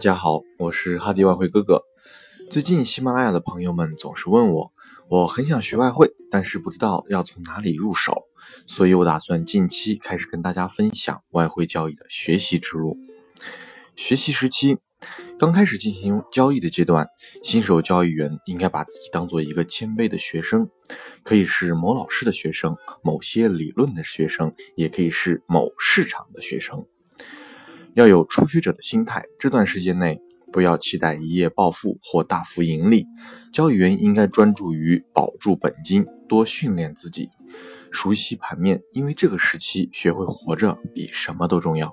大家好，我是哈迪外汇哥哥。最近喜马拉雅的朋友们总是问我，我很想学外汇，但是不知道要从哪里入手，所以我打算近期开始跟大家分享外汇交易的学习之路。学习时期，刚开始进行交易的阶段，新手交易员应该把自己当做一个谦卑的学生，可以是某老师的学生，某些理论的学生，也可以是某市场的学生。要有初学者的心态，这段时间内不要期待一夜暴富或大幅盈利。交易员应该专注于保住本金，多训练自己，熟悉盘面，因为这个时期学会活着比什么都重要。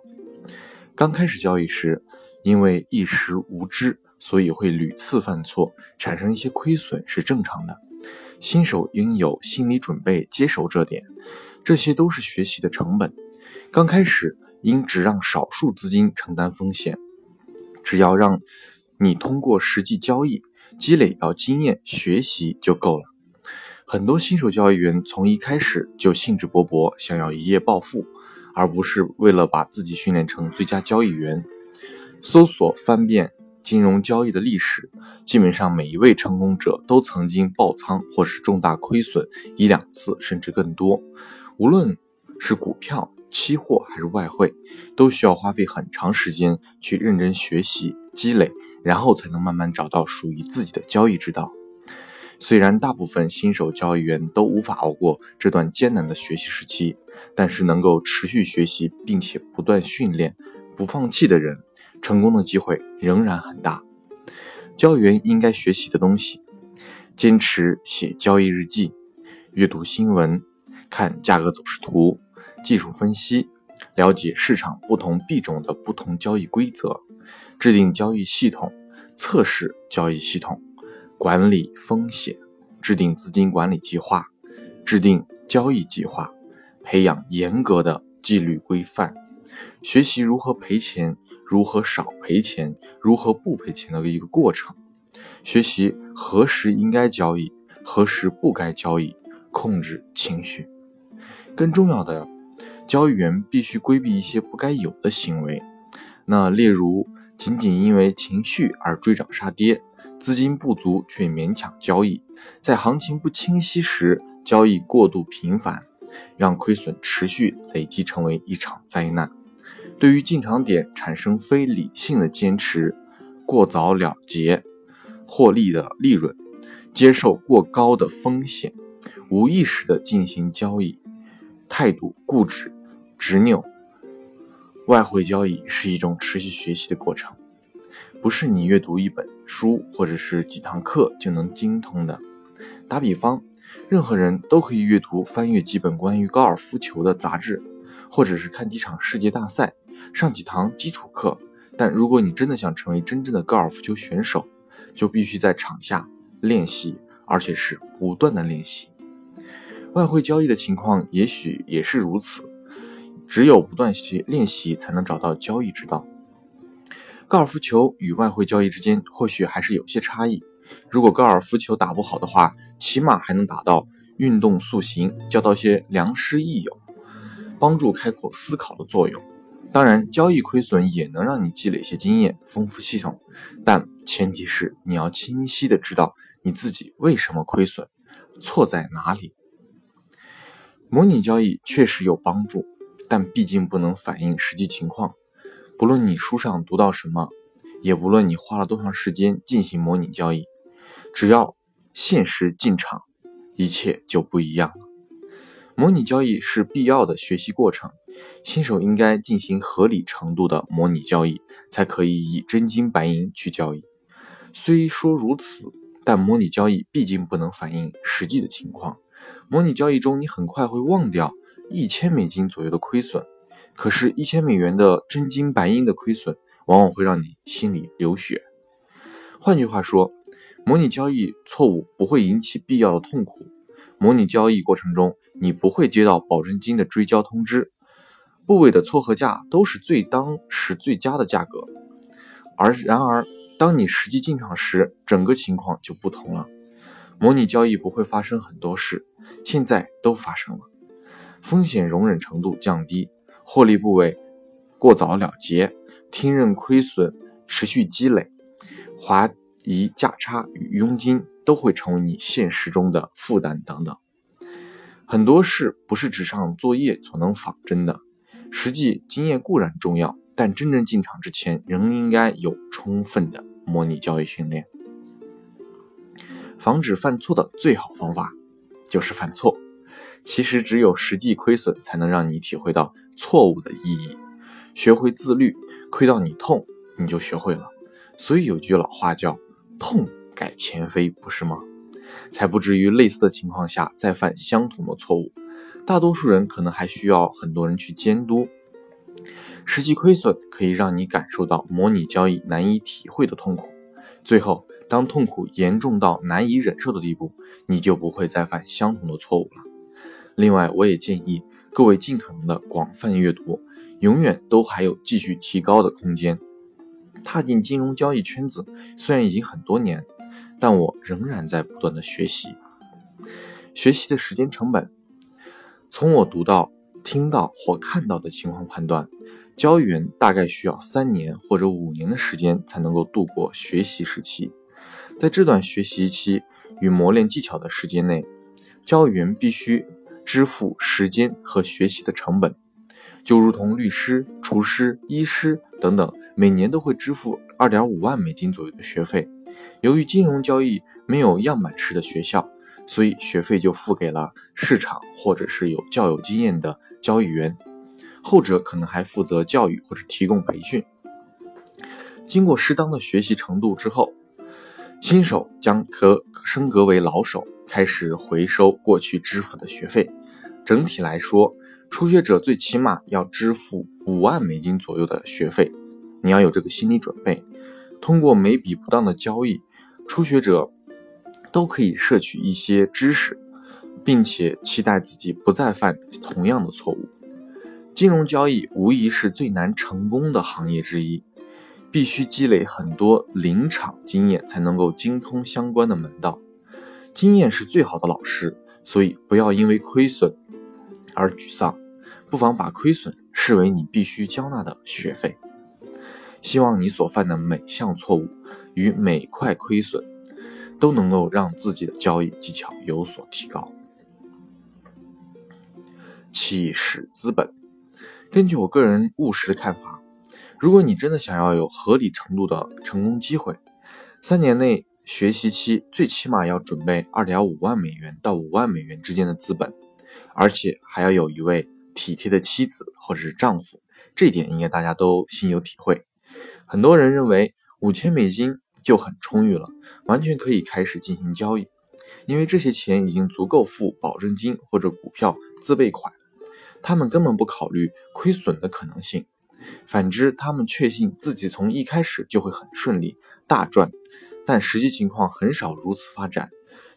刚开始交易时，因为一时无知，所以会屡次犯错，产生一些亏损是正常的。新手应有心理准备，接受这点，这些都是学习的成本。刚开始。应只让少数资金承担风险，只要让你通过实际交易积累到经验，学习就够了。很多新手交易员从一开始就兴致勃勃，想要一夜暴富，而不是为了把自己训练成最佳交易员。搜索翻遍金融交易的历史，基本上每一位成功者都曾经爆仓或是重大亏损一两次，甚至更多。无论是股票。期货还是外汇，都需要花费很长时间去认真学习积累，然后才能慢慢找到属于自己的交易之道。虽然大部分新手交易员都无法熬过这段艰难的学习时期，但是能够持续学习并且不断训练、不放弃的人，成功的机会仍然很大。交易员应该学习的东西：坚持写交易日记，阅读新闻，看价格走势图。技术分析，了解市场不同币种的不同交易规则，制定交易系统，测试交易系统，管理风险，制定资金管理计划，制定交易计划，培养严格的纪律规范，学习如何赔钱，如何少赔钱，如何不赔钱的一个过程，学习何时应该交易，何时不该交易，控制情绪，更重要的。交易员必须规避一些不该有的行为，那例如仅仅因为情绪而追涨杀跌，资金不足却勉强交易，在行情不清晰时交易过度频繁，让亏损持续累积成为一场灾难。对于进场点产生非理性的坚持，过早了结获利的利润，接受过高的风险，无意识的进行交易，态度固执。执拗，外汇交易是一种持续学习的过程，不是你阅读一本书或者是几堂课就能精通的。打比方，任何人都可以阅读、翻阅几本关于高尔夫球的杂志，或者是看几场世界大赛，上几堂基础课。但如果你真的想成为真正的高尔夫球选手，就必须在场下练习，而且是不断的练习。外汇交易的情况也许也是如此。只有不断学练习，才能找到交易之道。高尔夫球与外汇交易之间或许还是有些差异。如果高尔夫球打不好的话，起码还能打到运动塑形，交到些良师益友，帮助开阔思考的作用。当然，交易亏损也能让你积累一些经验，丰富系统。但前提是你要清晰的知道你自己为什么亏损，错在哪里。模拟交易确实有帮助。但毕竟不能反映实际情况。不论你书上读到什么，也不论你花了多长时间进行模拟交易，只要现实进场，一切就不一样了。模拟交易是必要的学习过程，新手应该进行合理程度的模拟交易，才可以以真金白银去交易。虽说如此，但模拟交易毕竟不能反映实际的情况。模拟交易中，你很快会忘掉。一千美金左右的亏损，可是，一千美元的真金白银的亏损，往往会让你心里流血。换句话说，模拟交易错误不会引起必要的痛苦。模拟交易过程中，你不会接到保证金的追交通知，部位的撮合价都是最当时最佳的价格。而然而，当你实际进场时，整个情况就不同了。模拟交易不会发生很多事，现在都发生了。风险容忍程度降低，获利部位过早了结，听任亏损持续积累，华夷价差与佣金都会成为你现实中的负担等等。很多事不是纸上作业所能仿真的，实际经验固然重要，但真正进场之前，仍应该有充分的模拟交易训练。防止犯错的最好方法就是犯错。其实只有实际亏损，才能让你体会到错误的意义，学会自律。亏到你痛，你就学会了。所以有句老话叫“痛改前非”，不是吗？才不至于类似的情况下再犯相同的错误。大多数人可能还需要很多人去监督。实际亏损可以让你感受到模拟交易难以体会的痛苦。最后，当痛苦严重到难以忍受的地步，你就不会再犯相同的错误了。另外，我也建议各位尽可能的广泛阅读，永远都还有继续提高的空间。踏进金融交易圈子虽然已经很多年，但我仍然在不断的学习。学习的时间成本，从我读到、听到或看到的情况判断，交易员大概需要三年或者五年的时间才能够度过学习时期。在这段学习期与磨练技巧的时间内，交易员必须。支付时间和学习的成本，就如同律师、厨师、医师等等，每年都会支付二点五万美金左右的学费。由于金融交易没有样板式的学校，所以学费就付给了市场或者是有较有经验的交易员，后者可能还负责教育或者提供培训。经过适当的学习程度之后，新手将可升格为老手。开始回收过去支付的学费。整体来说，初学者最起码要支付五万美金左右的学费，你要有这个心理准备。通过每笔不当的交易，初学者都可以摄取一些知识，并且期待自己不再犯同样的错误。金融交易无疑是最难成功的行业之一，必须积累很多临场经验，才能够精通相关的门道。经验是最好的老师，所以不要因为亏损而沮丧，不妨把亏损视为你必须交纳的学费。希望你所犯的每项错误与每块亏损，都能够让自己的交易技巧有所提高。起始资本，根据我个人务实的看法，如果你真的想要有合理程度的成功机会，三年内。学习期最起码要准备二点五万美元到五万美元之间的资本，而且还要有一位体贴的妻子或者是丈夫，这一点应该大家都心有体会。很多人认为五千美金就很充裕了，完全可以开始进行交易，因为这些钱已经足够付保证金或者股票自备款，他们根本不考虑亏损的可能性。反之，他们确信自己从一开始就会很顺利大赚。但实际情况很少如此发展，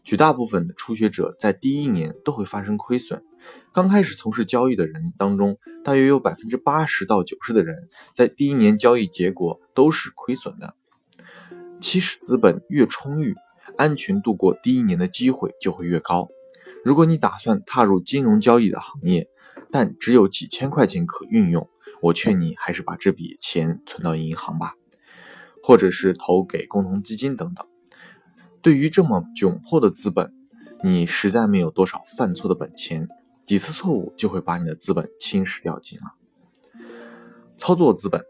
绝大部分的初学者在第一年都会发生亏损。刚开始从事交易的人当中，大约有百分之八十到九十的人在第一年交易结果都是亏损的。起始资本越充裕，安全度过第一年的机会就会越高。如果你打算踏入金融交易的行业，但只有几千块钱可运用，我劝你还是把这笔钱存到银行吧。或者是投给共同基金等等。对于这么窘迫的资本，你实在没有多少犯错的本钱，几次错误就会把你的资本侵蚀掉尽了。操作资本，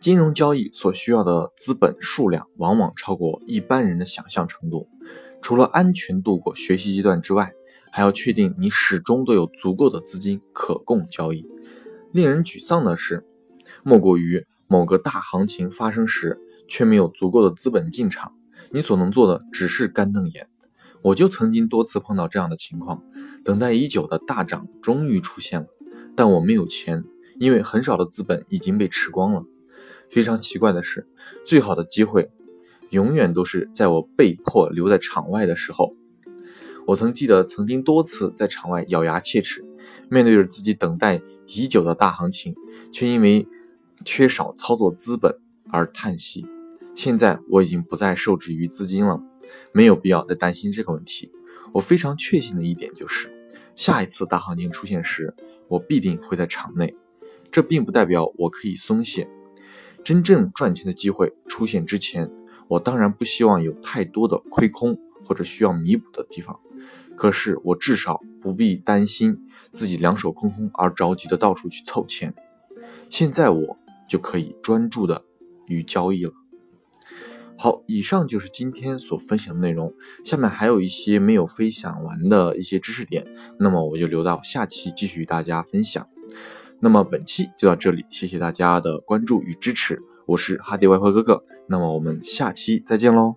金融交易所需要的资本数量往往超过一般人的想象程度。除了安全度过学习阶段之外，还要确定你始终都有足够的资金可供交易。令人沮丧的是，莫过于。某个大行情发生时，却没有足够的资本进场，你所能做的只是干瞪眼。我就曾经多次碰到这样的情况，等待已久的大涨终于出现了，但我没有钱，因为很少的资本已经被吃光了。非常奇怪的是，最好的机会，永远都是在我被迫留在场外的时候。我曾记得曾经多次在场外咬牙切齿，面对着自己等待已久的大行情，却因为。缺少操作资本而叹息。现在我已经不再受制于资金了，没有必要再担心这个问题。我非常确信的一点就是，下一次大行情出现时，我必定会在场内。这并不代表我可以松懈，真正赚钱的机会出现之前，我当然不希望有太多的亏空或者需要弥补的地方。可是我至少不必担心自己两手空空而着急的到处去凑钱。现在我就可以专注的于交易了。好，以上就是今天所分享的内容。下面还有一些没有分享完的一些知识点，那么我就留到下期继续与大家分享。那么本期就到这里，谢谢大家的关注与支持，我是哈迪外汇哥哥。那么我们下期再见喽。